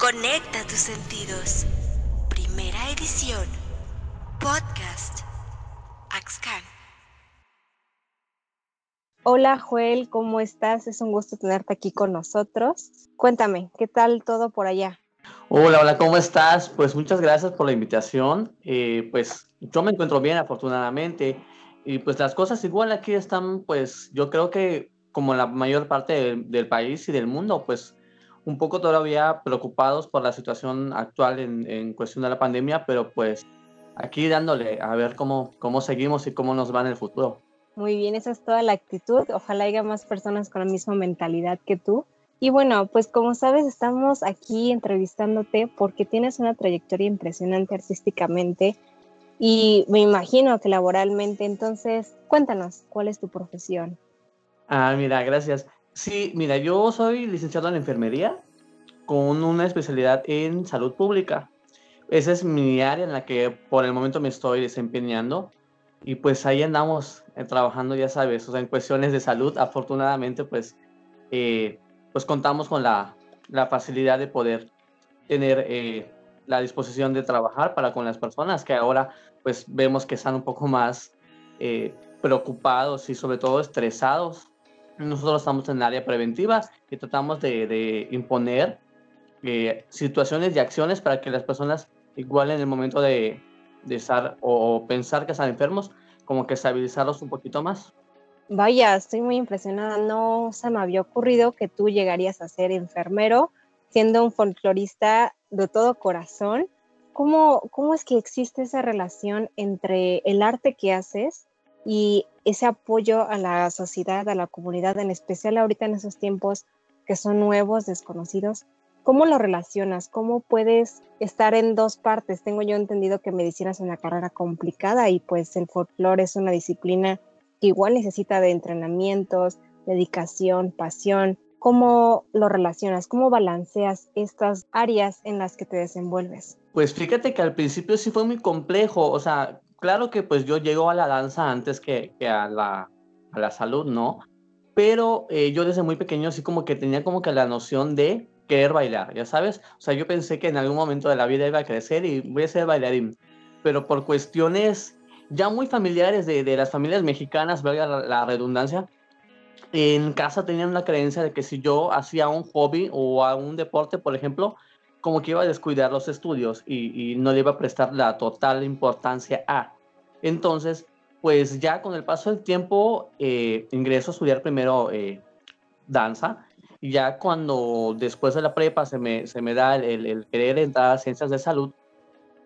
Conecta tus sentidos. Primera edición. Podcast. Axcan. Hola Joel, ¿cómo estás? Es un gusto tenerte aquí con nosotros. Cuéntame, ¿qué tal todo por allá? Hola, hola, ¿cómo estás? Pues muchas gracias por la invitación. Eh, pues yo me encuentro bien, afortunadamente. Y pues las cosas igual aquí están, pues yo creo que como la mayor parte del, del país y del mundo, pues un poco todavía preocupados por la situación actual en, en, cuestión de la pandemia, pero pues aquí dándole a ver cómo, cómo seguimos y cómo nos va en el futuro. Muy bien, esa es toda la actitud. Ojalá haya más personas con la misma mentalidad que tú. Y bueno, pues como sabes, estamos aquí entrevistándote porque tienes una trayectoria impresionante artísticamente y me imagino que laboralmente. Entonces, cuéntanos, ¿cuál es tu profesión? Ah, mira, gracias. Sí, mira, yo soy licenciado en enfermería con una especialidad en salud pública. Esa es mi área en la que por el momento me estoy desempeñando y pues ahí andamos eh, trabajando, ya sabes, o sea, en cuestiones de salud. Afortunadamente, pues, eh, pues contamos con la, la, facilidad de poder tener eh, la disposición de trabajar para con las personas que ahora pues vemos que están un poco más preocupados y sobre todo estresados nosotros estamos en área preventiva y tratamos de, de imponer eh, situaciones y acciones para que las personas, igual en el momento de, de estar o, pensar que están enfermos, como que estabilizarlos un poquito más. Vaya, estoy muy impresionada. No se me había ocurrido que tú llegarías a ser enfermero siendo un folclorista de todo corazón. ¿Cómo, ¿Cómo es que existe esa relación entre el arte que haces y ese apoyo a la sociedad, a la comunidad, en especial ahorita en esos tiempos que son nuevos, desconocidos. ¿Cómo lo relacionas? ¿Cómo puedes estar en dos partes? Tengo yo entendido que medicina es una carrera complicada y pues el folclore es una disciplina que igual necesita de entrenamientos, dedicación, pasión. ¿Cómo lo relacionas? ¿Cómo balanceas estas áreas en las que te desenvuelves? Pues fíjate que al principio sí fue muy complejo, o sea, claro que pues yo llego a la danza antes que, a, la, a, la, salud, ¿no? Pero eh, yo desde muy pequeño así como que tenía como que la noción de querer bailar, ya sabes. O sea, yo pensé que en algún momento de la vida iba a crecer y voy a ser bailarín. Pero por cuestiones ya muy familiares de, de las familias mexicanas, valga la, la redundancia, en casa tenían la creencia de que si yo hacía un hobby o a un deporte, por ejemplo, como que iba a descuidar los estudios y, y, no le iba a prestar la total importancia a. Entonces, pues ya con el paso del tiempo eh, ingreso a estudiar primero eh, danza y ya cuando después de la prepa se me, se me da el, el, querer entrar a ciencias de salud,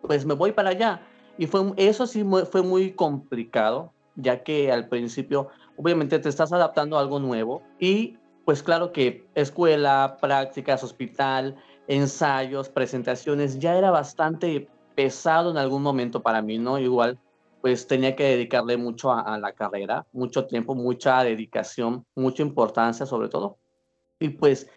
pues me voy para allá. Y fue, eso sí fue muy complicado, ya que al principio obviamente te estás adaptando a algo nuevo y pues claro que escuela, prácticas, hospital, ensayos, presentaciones, ya era bastante pesado en algún momento para mí, ¿no? Igual, pues tenía que dedicarle mucho a, la carrera, mucho tiempo, mucha dedicación, mucha importancia sobre todo. Y pues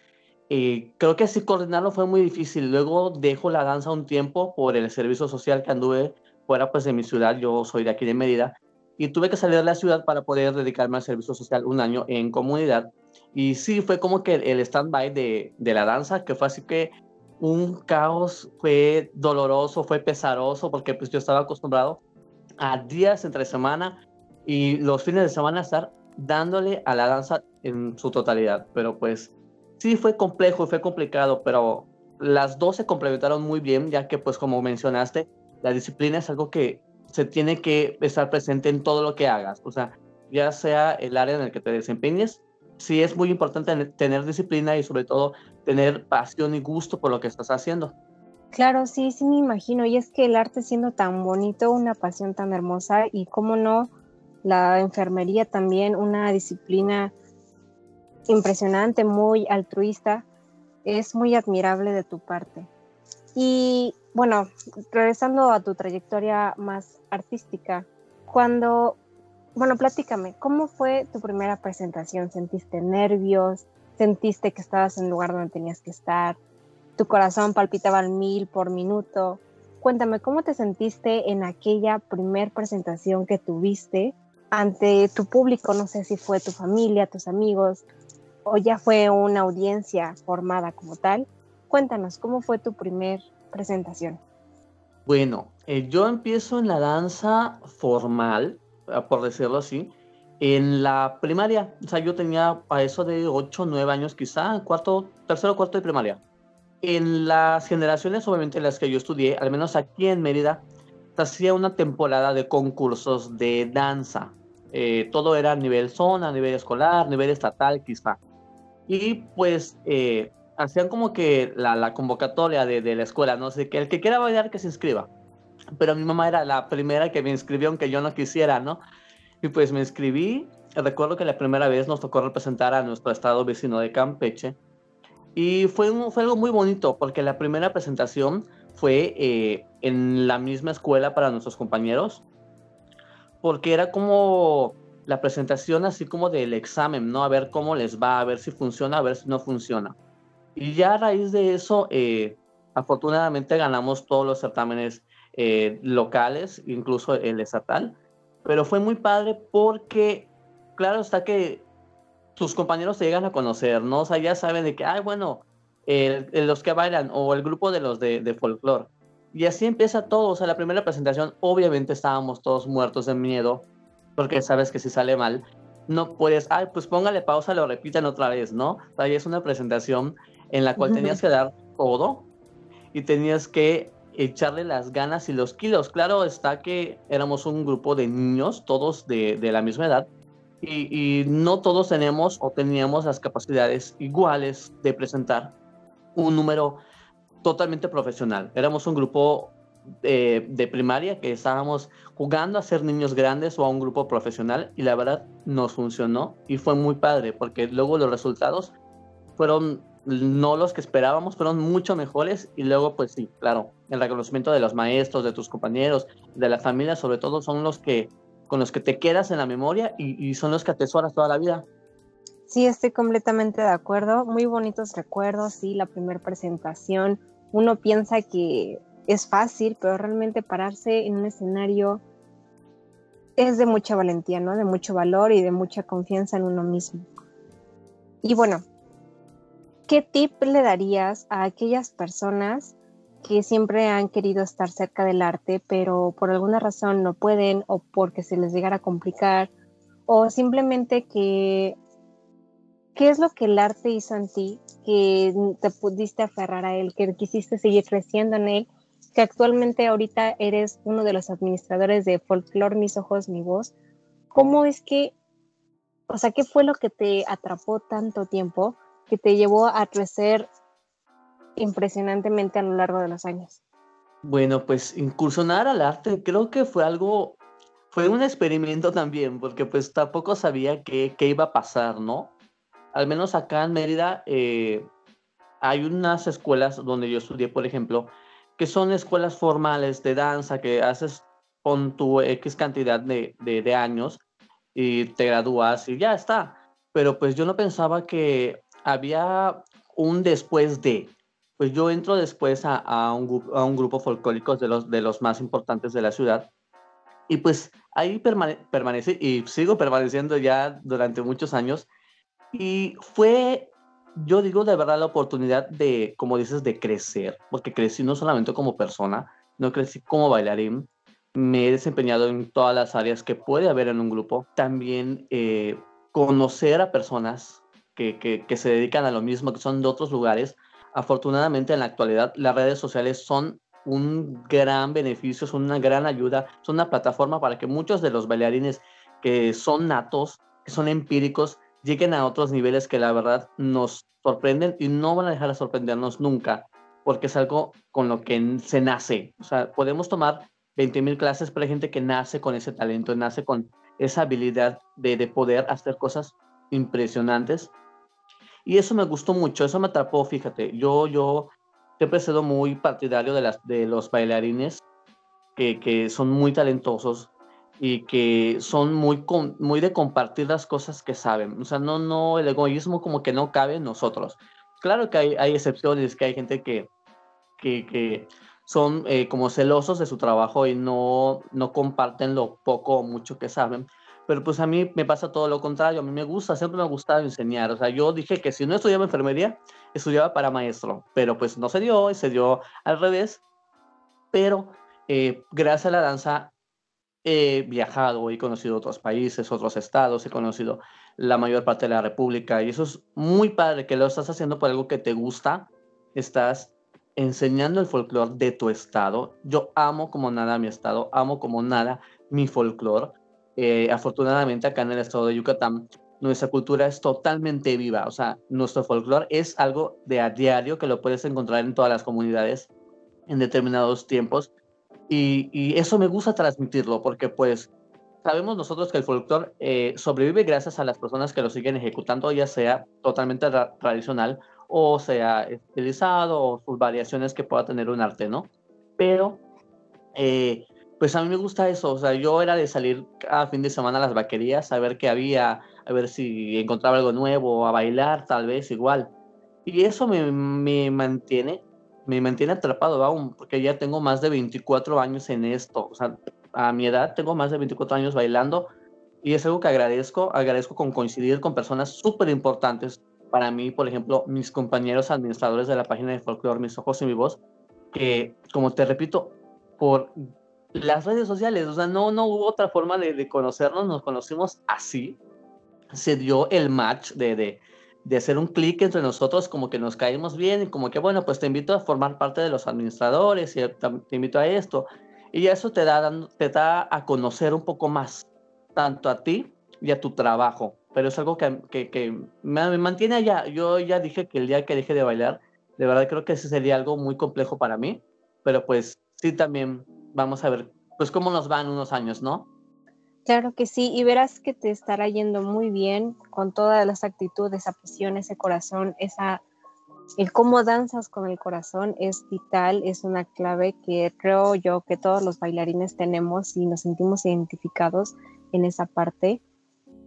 eh, creo que así coordinarlo fue muy difícil. Luego dejo la danza un tiempo por el servicio social que anduve fuera pues de mi ciudad, yo soy de aquí de Mérida, y tuve que salir de la ciudad para poder dedicarme al servicio social un año en comunidad y sí, fue como que el stand-by de, de, la danza, que fue así que un caos, fue doloroso, fue pesaroso, porque pues yo estaba acostumbrado a días entre semana y los fines de semana estar dándole a la danza en su totalidad. Pero pues sí fue complejo y fue complicado, pero las dos se complementaron muy bien, ya que pues como mencionaste, la disciplina es algo que se tiene que estar presente en todo lo que hagas. O sea, ya sea el área en el que te desempeñes, sí es muy importante tener disciplina y sobre todo tener pasión y gusto por lo que estás haciendo. Claro, sí, sí me imagino. Y es que el arte siendo tan bonito, una pasión tan hermosa y cómo no, la enfermería también, una disciplina impresionante, muy altruista, es muy admirable de tu parte. Y bueno, regresando a tu trayectoria más artística, cuando bueno, platícame, ¿cómo fue tu primera presentación? ¿Sentiste nervios? ¿Sentiste que estabas en el lugar donde tenías que estar? ¿Tu corazón palpitaba al mil por minuto? Cuéntame, ¿cómo te sentiste en aquella primer presentación que tuviste ante tu público? No sé si fue tu familia, tus amigos, o ya fue una audiencia formada como tal. Cuéntanos, ¿cómo fue tu primer presentación? Bueno, eh, yo empiezo en la danza formal, por decirlo así, en la primaria. O sea, yo tenía a eso de 8, 9 años quizá, cuarto, tercero, cuarto de primaria. En las generaciones, obviamente, en las que yo estudié, al menos aquí en Mérida, se hacía una temporada de concursos de danza. Eh, todo era a nivel zona, a nivel escolar, a nivel estatal, quizá. Y pues eh, hacían como que la, la convocatoria de, de, la escuela, no sé, que el que quiera bailar que se inscriba. Pero mi mamá era la primera que me inscribió, aunque yo no quisiera, ¿no? Y pues me inscribí. Recuerdo que la primera vez nos tocó representar a nuestro estado vecino de Campeche. Y fue, un, fue algo muy bonito, porque la primera presentación fue eh, en la misma escuela para nuestros compañeros, porque era como la presentación así como del examen, ¿no? A ver cómo les va, a ver si funciona, a ver si no funciona. Y ya a raíz de eso, eh, afortunadamente ganamos todos los certámenes eh, locales, incluso el estatal, pero fue muy padre porque, claro está que tus compañeros te llegan a conocer, ¿no? O sea, ya saben de que, ay, bueno, los que bailan o el grupo de los de, de folclore. Y así empieza todo. O sea, la primera presentación, obviamente estábamos todos muertos de miedo, porque sabes que si sale mal, no puedes, ay, pues póngale pausa, lo repiten otra vez, ¿no? O sea, es una presentación en la cual tenías que dar todo y tenías que echarle las ganas y los kilos. Claro está que éramos un grupo de niños, todos de, de la misma edad, y, no todos tenemos o teníamos las capacidades iguales de presentar un número totalmente profesional. Éramos un grupo de, de, primaria que estábamos jugando a ser niños grandes o a un grupo profesional y la verdad nos funcionó y fue muy padre porque luego los resultados fueron no los que esperábamos, fueron mucho mejores y luego pues sí, claro, el reconocimiento de los maestros, de tus compañeros, de la familia sobre todo son los que con los que te quedas en la memoria y, y son los que atesoras toda la vida. Sí, estoy completamente de acuerdo. Muy bonitos recuerdos, sí, la primera presentación. Uno piensa que es fácil, pero realmente pararse en un escenario es de mucha valentía, ¿no? De mucho valor y de mucha confianza en uno mismo. Y bueno, ¿qué tip le darías a aquellas personas que siempre han querido estar cerca del arte, pero por alguna razón no pueden o porque se les llegara a complicar o simplemente que ¿qué es lo que el arte hizo en ti que te pudiste aferrar a él, que quisiste seguir creciendo en él, que actualmente ahorita eres uno de los administradores de Folklore Mis Ojos, Mi Voz? ¿Cómo es que, o sea, qué fue lo que te atrapó tanto tiempo que te llevó a crecer impresionantemente a lo largo de los años? Bueno, pues incursionar al arte creo que fue algo, fue un experimento también, porque pues tampoco sabía qué, qué iba a pasar, ¿no? Al menos acá en Mérida eh, hay unas escuelas donde yo estudié, por ejemplo, que son escuelas formales de danza que haces con tu X cantidad de, de, de años y te gradúas y ya está. Pero pues yo no pensaba que había un después de. Pues yo entro después a, a, un, a un, grupo folclórico de los, de los más importantes de la ciudad. Y pues ahí permane permanece y sigo permaneciendo ya durante muchos años. Y fue, yo digo de verdad, la oportunidad de, como dices, de crecer, porque crecí no solamente como persona, no crecí como bailarín, me he desempeñado en todas las áreas que puede haber en un grupo. También eh, conocer a personas que, que, que, se dedican a lo mismo, que son de otros lugares. Afortunadamente en la actualidad las redes sociales son un gran beneficio, son una gran ayuda, son una plataforma para que muchos de los bailarines que son natos, que son empíricos, lleguen a otros niveles que la verdad nos sorprenden y no van a dejar de sorprendernos nunca, porque es algo con lo que se nace. O sea, podemos tomar 20.000 clases, pero hay gente que nace con ese talento, nace con esa habilidad de, de, poder hacer cosas impresionantes. Y eso me gustó mucho, eso me atrapó, fíjate. Yo, yo siempre he sido muy partidario de, las, de los bailarines que, que son muy talentosos, y que son muy, muy de compartir las cosas que saben. O sea, no, no, el egoísmo como que no cabe en nosotros. Claro que hay, hay excepciones, que hay gente que, que, que son eh, como celosos de su trabajo y no, no comparten lo poco o mucho que saben, pero pues a mí me pasa todo lo contrario, a mí me gusta, siempre me ha gustado enseñar, o sea, yo dije que si no estudiaba enfermería, estudiaba para maestro, pero pues no se dio, se dio al revés, pero eh, gracias a la danza he viajado, he conocido otros países, otros estados, he conocido la mayor parte de la República y eso es muy padre que lo estás haciendo por algo que te gusta, estás enseñando el folclore de tu estado. Yo amo como nada mi estado, amo como nada mi folclore. Eh, afortunadamente acá en el estado de Yucatán nuestra cultura es totalmente viva, o sea, nuestro folclore es algo de a diario que lo puedes encontrar en todas las comunidades en determinados tiempos y, eso me gusta transmitirlo porque pues sabemos nosotros que el folclore eh, sobrevive gracias a las personas que lo siguen ejecutando, ya sea totalmente tradicional o sea estilizado o sus variaciones que pueda tener un arte, ¿no? Pero, eh, pues a mí me gusta eso, o sea, yo era de salir cada fin de semana a las vaquerías a ver qué había, a ver si encontraba algo nuevo, a bailar tal vez igual. Y eso me, me mantiene me mantiene atrapado aún, porque ya tengo más de 24 años en esto. O sea, a mi edad tengo más de 24 años bailando y es algo que agradezco. Agradezco con coincidir con personas súper importantes para mí, por ejemplo, mis compañeros administradores de la página de Folklore, Mis Ojos y Mi Voz, que, como te repito, por las redes sociales, o sea, no, no hubo otra forma de, de conocernos, nos conocimos así. Se dio el match de, de de hacer un clic entre nosotros, como que nos caímos bien, y como que, bueno, pues te invito a formar parte de los administradores y te invito a esto. Y eso te da, te da a conocer un poco más, tanto a ti y a tu trabajo. Pero es algo que, que, que me, mantiene allá. Yo ya dije que el día que deje de bailar, de verdad creo que ese sería algo muy complejo para mí. Pero pues sí, también vamos a ver, pues cómo nos van unos años, ¿no? Claro que sí, y verás que te estará yendo muy bien con todas las actitudes, esa pasión, ese corazón, esa, el cómo danzas con el corazón es vital, es una clave que creo yo que todos los bailarines tenemos y nos sentimos identificados en esa parte.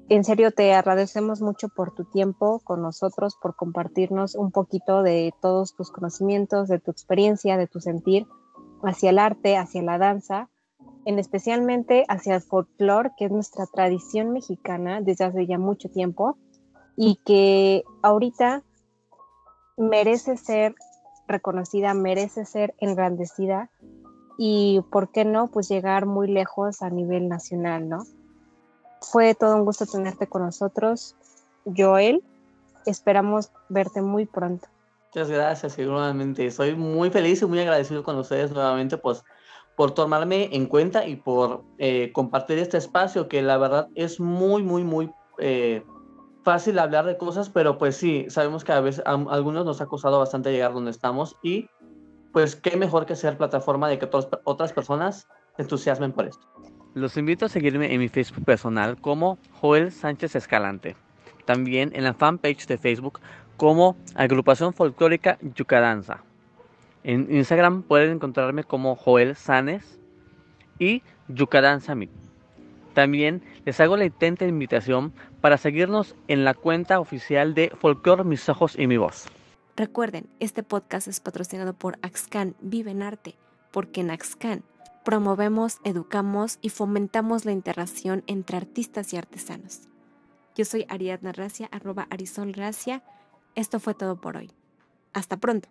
En serio, te agradecemos mucho por tu tiempo con nosotros, por compartirnos un poquito de todos tus conocimientos, de tu experiencia, de tu sentir hacia el arte, hacia la danza en especialmente hacia el folclore, que es nuestra tradición mexicana desde hace ya mucho tiempo y que ahorita merece ser reconocida, merece ser engrandecida y, ¿por qué no?, pues llegar muy lejos a nivel nacional, ¿no? Fue todo un gusto tenerte con nosotros, Joel. Esperamos verte muy pronto. Muchas gracias, seguramente. Soy muy feliz y muy agradecido con ustedes nuevamente, pues por tomarme en cuenta y por eh, compartir este espacio que la verdad es muy, muy, muy eh, fácil hablar de cosas, pero pues sí, sabemos que a veces algunos nos ha costado bastante llegar donde estamos y pues qué mejor que ser plataforma de que todas, otras personas entusiasmen por esto. Los invito a seguirme en mi Facebook personal como Joel Sánchez Escalante. También en la fanpage de Facebook como Agrupación Folclórica Yucadanza. En Instagram pueden encontrarme como Joel Sanes y Yucatán Samit. También les hago la intenta invitación para seguirnos en la cuenta oficial de Folklore Mis Ojos y Mi Voz. Recuerden, este podcast es patrocinado por Axcan Vive en Arte, porque en Axcan promovemos, educamos y fomentamos la interacción entre artistas y artesanos. Yo soy Ariadna Gracia, arroba Gracia. Esto fue todo por hoy. Hasta pronto.